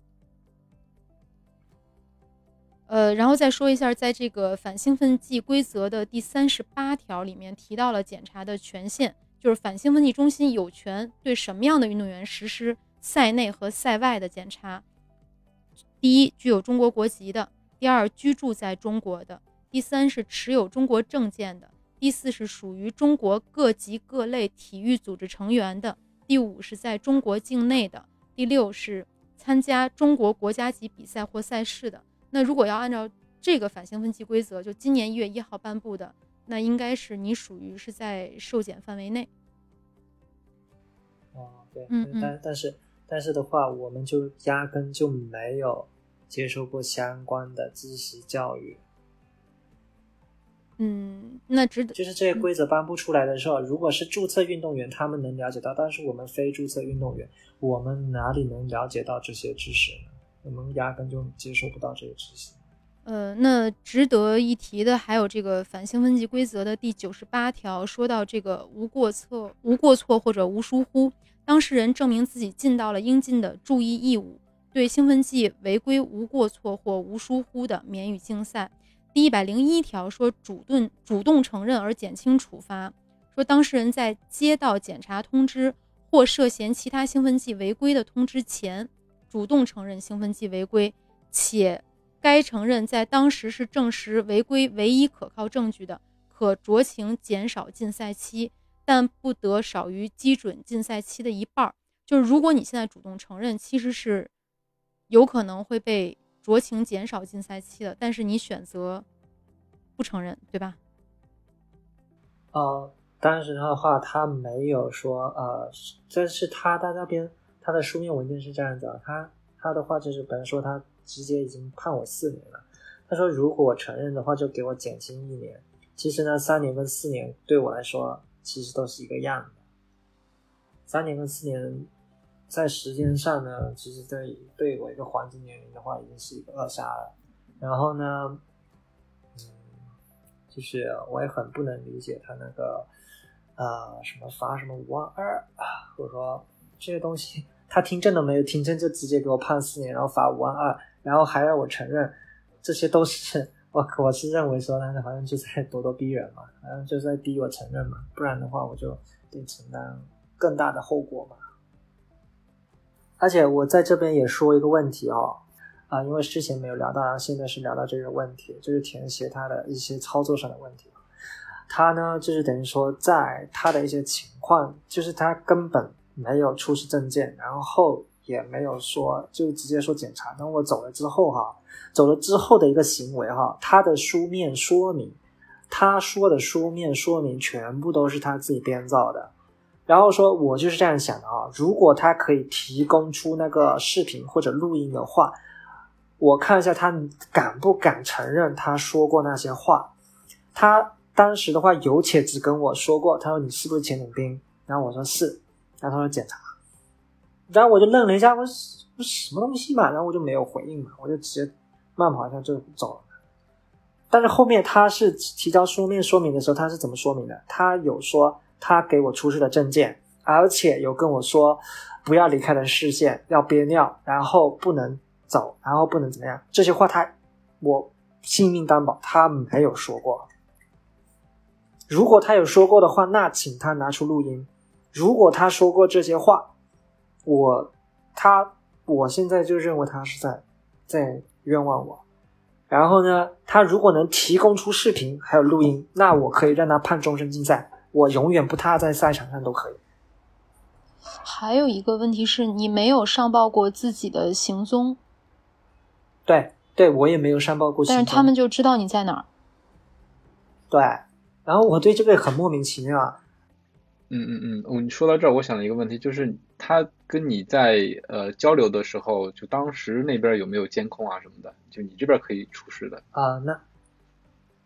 [SPEAKER 1] 呃，然后再说一下，在这个反兴奋剂规则的第三十八条里面提到了检查的权限，就是反兴奋剂中心有权对什么样的运动员实施赛内和赛外的检查。第一，具有中国国籍的；第二，居住在中国的；第三是持有中国证件的；第四是属于中国各级各类体育组织成员的；第五是在中国境内的；第六是参加中国国家级比赛或赛事的。那如果要按照这个反兴奋剂规则，就今年一月一号颁布的，那应该是你属于是在受检范围内。
[SPEAKER 4] 哦，对，
[SPEAKER 1] 嗯嗯
[SPEAKER 4] 但但是但是的话，我们就压根就没有接受过相关的知识教育。
[SPEAKER 1] 嗯，那值得
[SPEAKER 4] 就是这些规则颁布出来的时候，如果是注册运动员，他们能了解到，但是我们非注册运动员，我们哪里能了解到这些知识呢？我们压根就接受不到这个知识。
[SPEAKER 1] 呃，那值得一提的还有这个反兴奋剂规则的第九十八条，说到这个无过错、无过错或者无疏忽，当事人证明自己尽到了应尽的注意义务，对兴奋剂违规无过错或无疏忽的，免予竞赛。第一百零一条说主动主动承认而减轻处罚，说当事人在接到检查通知或涉嫌其他兴奋剂违规的通知前，主动承认兴奋剂违规，且该承认在当时是证实违规唯一可靠证据的，可酌情减少禁赛期，但不得少于基准禁赛期的一半。就是如果你现在主动承认，其实是有可能会被酌情减少禁赛期的，但是你选择不承认，对吧？
[SPEAKER 4] 哦，当时的话，他没有说呃，这是他他那边他的书面文件是这样子啊，他他的话就是本来说他直接已经判我四年了，他说如果我承认的话，就给我减轻一年。其实呢，三年跟四年对我来说其实都是一个样的，三年跟四年在时间上呢，其实对对我一个黄金年龄的话，已经是一个扼杀了。然后呢，嗯，就是我也很不能理解他那个呃什么罚什么五万二啊，或者说这些东西，他听证都没有听证就直接给我判四年，然后罚五万二，然后还要我承认，这些都是我我是认为说他好像就在咄咄逼人嘛，好像就在逼我承认嘛，不然的话我就得承担更大的后果嘛。而且我在这边也说一个问题哦，啊，因为之前没有聊到，然后现在是聊到这个问题，就是填写他的一些操作上的问题。他呢，就是等于说，在他的一些情况，就是他根本没有出示证件，然后也没有说，就直接说检查。等我走了之后哈，走了之后的一个行为哈，他的书面说明，他说的书面说明全部都是他自己编造的。然后说，我就是这样想的啊，如果他可以提供出那个视频或者录音的话，我看一下他敢不敢承认他说过那些话。他当时的话有且只跟我说过，他说你是不是钱鼎斌？然后我说是，然后他说检查，然后我就愣了一下，我我什么东西嘛，然后我就没有回应嘛，我就直接慢跑一下就走了。但是后面他是提交书面说明的时候，他是怎么说明的？他有说他给我出示的证件，而且有跟我说不要离开的视线，要憋尿，然后不能走，然后不能怎么样。这些话他我性命担保他没有说过。如果他有说过的话，那请他拿出录音。如果他说过这些话，我他我现在就认为他是在在冤枉我。然后呢，他如果能提供出视频还有录音，那我可以让他判终身禁赛，我永远不踏在赛场上都可以。
[SPEAKER 1] 还有一个问题是你没有上报过自己的行踪，
[SPEAKER 4] 对对，我也没有上报过行踪，
[SPEAKER 1] 但是他们就知道你在哪儿。
[SPEAKER 4] 对，然后我对这个很莫名其妙啊。
[SPEAKER 3] 嗯嗯嗯，我你说到这儿，我想了一个问题，就是他跟你在呃交流的时候，就当时那边有没有监控啊什么的？就你这边可以出示的
[SPEAKER 4] 啊？那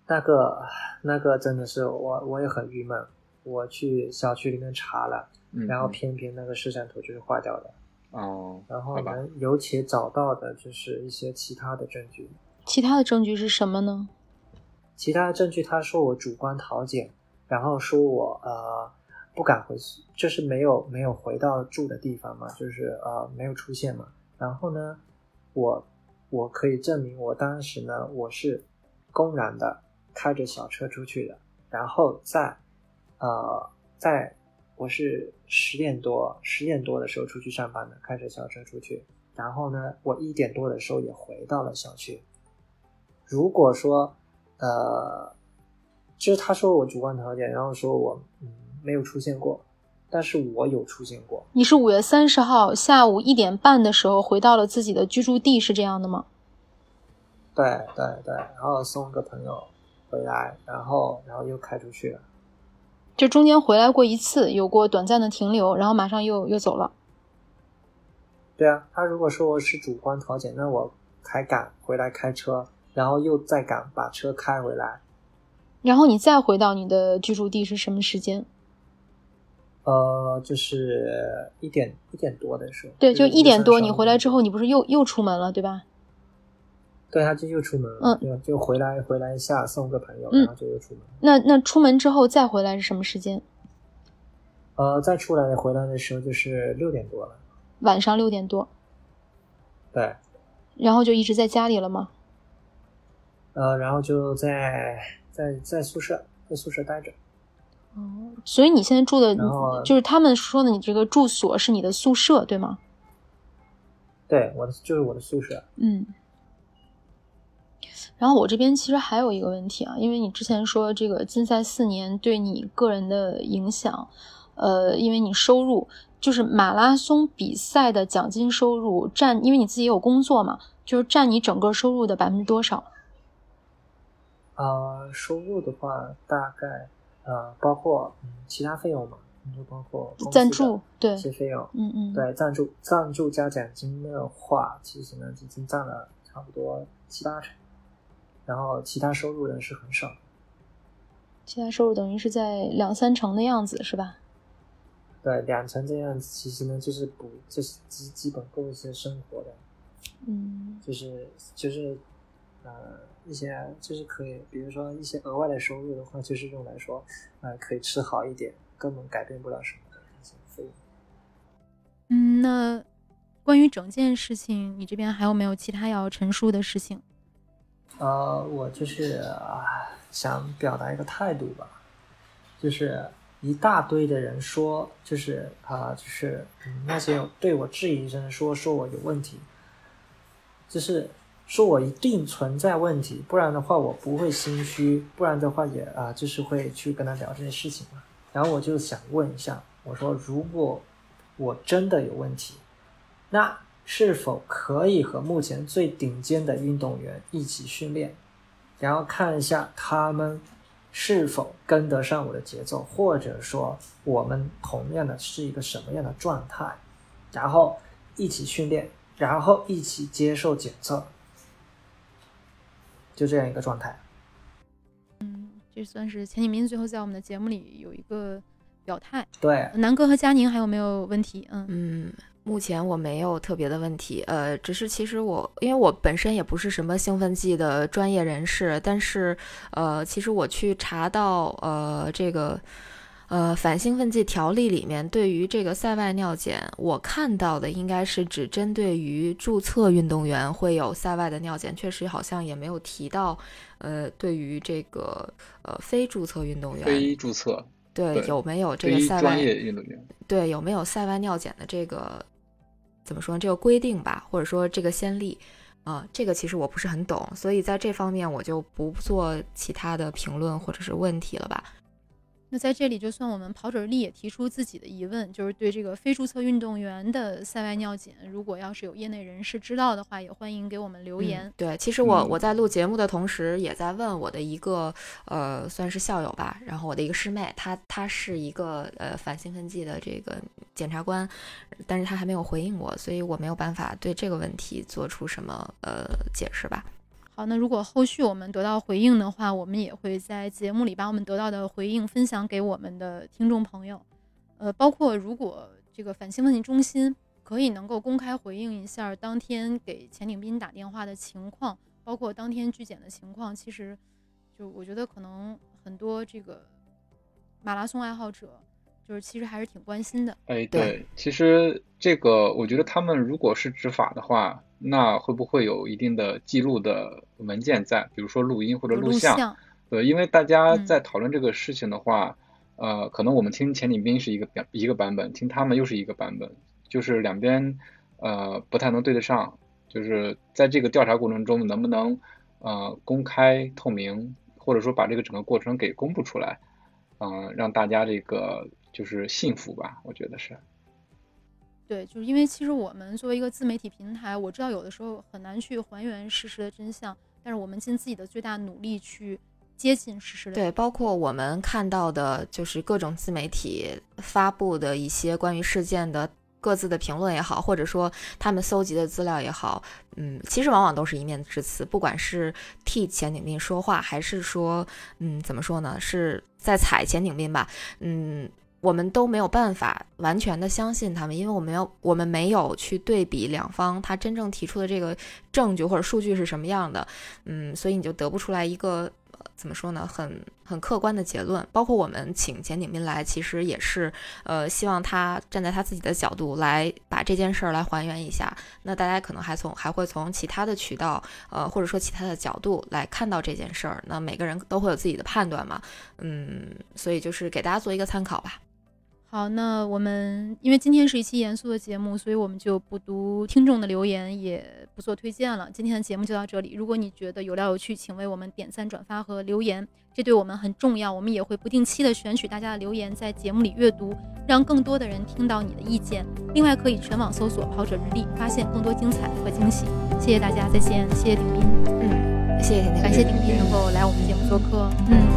[SPEAKER 4] 那个那个真的是我我也很郁闷，我去小区里面查了，然后偏偏那个摄像头就是坏掉的
[SPEAKER 3] 哦。
[SPEAKER 4] 然后能尤其找到的就是一些其他的证据，
[SPEAKER 1] 其他的证据是什么呢？
[SPEAKER 4] 其他的证据，他说我主观逃检，然后说我呃。不敢回去，就是没有没有回到住的地方嘛，就是呃没有出现嘛。然后呢，我我可以证明我当时呢我是公然的开着小车出去的，然后在呃在我是十点多十点多的时候出去上班的，开着小车出去。然后呢，我一点多的时候也回到了小区。如果说呃，就是他说我主观条件，然后说我嗯。没有出现过，但是我有出现过。
[SPEAKER 1] 你是五月三十号下午一点半的时候回到了自己的居住地，是这样的吗？
[SPEAKER 4] 对对对，然后送个朋友回来，然后然后又开出去了。
[SPEAKER 1] 就中间回来过一次，有过短暂的停留，然后马上又又走了。
[SPEAKER 4] 对啊，他如果说我是主观调解，那我还敢回来开车，然后又再敢把车开回来，
[SPEAKER 1] 然后你再回到你的居住地是什么时间？
[SPEAKER 4] 呃，就是一点一点多的时候，
[SPEAKER 1] 对，就
[SPEAKER 4] 一
[SPEAKER 1] 点多。你回来之后，你不是又又出门了，对吧？
[SPEAKER 4] 对，他就又出门了，嗯，就回来回来一下送个朋友，
[SPEAKER 1] 然
[SPEAKER 4] 后就又出门。
[SPEAKER 1] 那那出门之后再回来是什么时间？
[SPEAKER 4] 呃，再出来回来的时候就是六点多了，
[SPEAKER 1] 晚上六点多。
[SPEAKER 4] 对。
[SPEAKER 1] 然后就一直在家里了吗？
[SPEAKER 4] 呃，然后就在在在宿舍，在宿舍待着。
[SPEAKER 1] 哦，所以你现在住的，就是他们说的，你这个住所是你的宿舍，对吗？
[SPEAKER 4] 对，我的就是我的宿舍。
[SPEAKER 1] 嗯。然后我这边其实还有一个问题啊，因为你之前说这个禁赛四年对你个人的影响，呃，因为你收入就是马拉松比赛的奖金收入占，因为你自己有工作嘛，就是占你整个收入的百分之多少？
[SPEAKER 4] 呃，收入的话，大概。呃，包括嗯其他费用嘛，就包括
[SPEAKER 1] 赞助对
[SPEAKER 4] 一些费用，
[SPEAKER 1] 嗯嗯，
[SPEAKER 4] 对赞助赞助加奖金的话，其实呢已经占了差不多七八成，然后其他收入呢是很少，
[SPEAKER 1] 其他收入等于是在两三成的样子是吧？
[SPEAKER 4] 对，两成这样子，其实呢就是补，就是基基本够一些生活的，
[SPEAKER 1] 嗯，
[SPEAKER 4] 就是就是呃。一些就是可以，比如说一些额外的收入的话，就是用来说，呃，可以吃好一点，根本改变不了什么的一些费用。
[SPEAKER 1] 嗯，那关于整件事情，你这边还有没有其他要陈述的事情？
[SPEAKER 4] 呃，我就是啊想表达一个态度吧，就是一大堆的人说，就是啊，就是那些对我质疑声说说我有问题，就是。说我一定存在问题，不然的话我不会心虚，不然的话也啊就是会去跟他聊这些事情嘛。然后我就想问一下，我说如果我真的有问题，那是否可以和目前最顶尖的运动员一起训练，然后看一下他们是否跟得上我的节奏，或者说我们同样的是一个什么样的状态，然后一起训练，然后一起接受检测。就这样一个状态，
[SPEAKER 1] 嗯，这算是钱景明最后在我们的节目里有一个表态。
[SPEAKER 4] 对，
[SPEAKER 1] 南哥和佳宁还有没有问题？嗯
[SPEAKER 2] 嗯，目前我没有特别的问题，呃，只是其实我因为我本身也不是什么兴奋剂的专业人士，但是呃，其实我去查到呃这个呃反兴奋剂条例里面对于这个赛外尿检，我看到的应该是只针对于注册运动员会有赛外的尿检，确实好像也没有提到呃对于这个呃非注册运动员
[SPEAKER 3] 非注册
[SPEAKER 2] 对
[SPEAKER 3] 对
[SPEAKER 2] 有没有这个
[SPEAKER 3] 非
[SPEAKER 2] 赛外
[SPEAKER 3] 专业运动员。
[SPEAKER 2] 对有没有赛外尿检的这个怎么说呢？这个规定吧，或者说这个先例啊、这个其实我不是很懂，所以在这方面我就不做其他的评论或者是问题了吧。
[SPEAKER 1] 那在这里，就算我们跑者日历也提出自己的疑问，就是对这个非注册运动员的赛外尿检，如果要是有业内人士知道的话，也欢迎给我们留言。
[SPEAKER 2] 嗯对，其实我
[SPEAKER 3] 嗯
[SPEAKER 2] 我在录节目的同时，也在问我的一个呃，算是校友吧，然后我的一个师妹，她她是一个呃反兴奋剂的这个检察官，但是她还没有回应我，所以我没有办法对这个问题做出什么呃解释吧。
[SPEAKER 1] 好，那如果后续我们得到回应的话，我们也会在节目里把我们得到的回应分享给我们的听众朋友。呃，包括如果这个反兴奋剂中心可以能够公开回应一下当天给钱鼎斌打电话的情况，包括当天拒检的情况，其实就我觉得可能很多这个马拉松爱好者就是其实还是挺关心的。
[SPEAKER 3] 哎，
[SPEAKER 2] 对
[SPEAKER 3] 对，其实这个我觉得他们如果是执法的话，那会不会有一定的记录的文件在，比如说录音或者
[SPEAKER 1] 录
[SPEAKER 3] 像？
[SPEAKER 1] 像，
[SPEAKER 3] 对，因为大家
[SPEAKER 1] 嗯
[SPEAKER 3] 在讨论这个事情的话，呃，可能我们听钱鼎斌是一个版一个版本，听他们又是一个版本，就是两边呃不太能对得上，就是在这个调查过程中能不能呃公开透明，或者说把这个整个过程给公布出来，嗯、让大家这个就是信服吧，我觉得是。
[SPEAKER 1] 对，就是因为其实我们作为一个自媒体平台，我知道有的时候很难去还原事实的真相，但是我们尽自己的最大努力去接近事实的。
[SPEAKER 2] 对，包括我们看到的，就是各种自媒体发布的一些关于事件的各自的评论也好，或者说他们搜集的资料也好，嗯，其实往往都是一面之词，不管是替钱景斌说话，还是说，嗯，怎么说呢，是在踩钱景斌吧，嗯。我们都没有办法完全的相信他们，因为我们要我们没有去对比两方他真正提出的这个证据或者数据是什么样的，嗯，所以你就得不出来一个呃怎么说呢，很很客观的结论。包括我们请钱鼎斌来，其实也是呃希望他站在他自己的角度来把这件事儿来还原一下。那大家可能还从还会从其他的渠道呃或者说其他的角度来看到这件事儿。那每个人都会有自己的判断嘛，嗯，所以就是给大家做一个参考吧。
[SPEAKER 1] 好，那我们因为今天是一期严肃的节目，所以我们就不读听众的留言，也不做推荐了。今天的节目就到这里。如果你觉得有料有趣，请为我们点赞、转发和留言，这对我们很重要。我们也会不定期的选取大家的留言，在节目里阅读，让更多的人听到你的意见。另外，可以全网搜索“跑者日历”，发现更多精彩和惊喜。谢谢大家，再见。谢谢鼎斌，
[SPEAKER 2] 嗯，谢谢甜甜。
[SPEAKER 1] 感谢鼎斌能够来我们节目做客。嗯。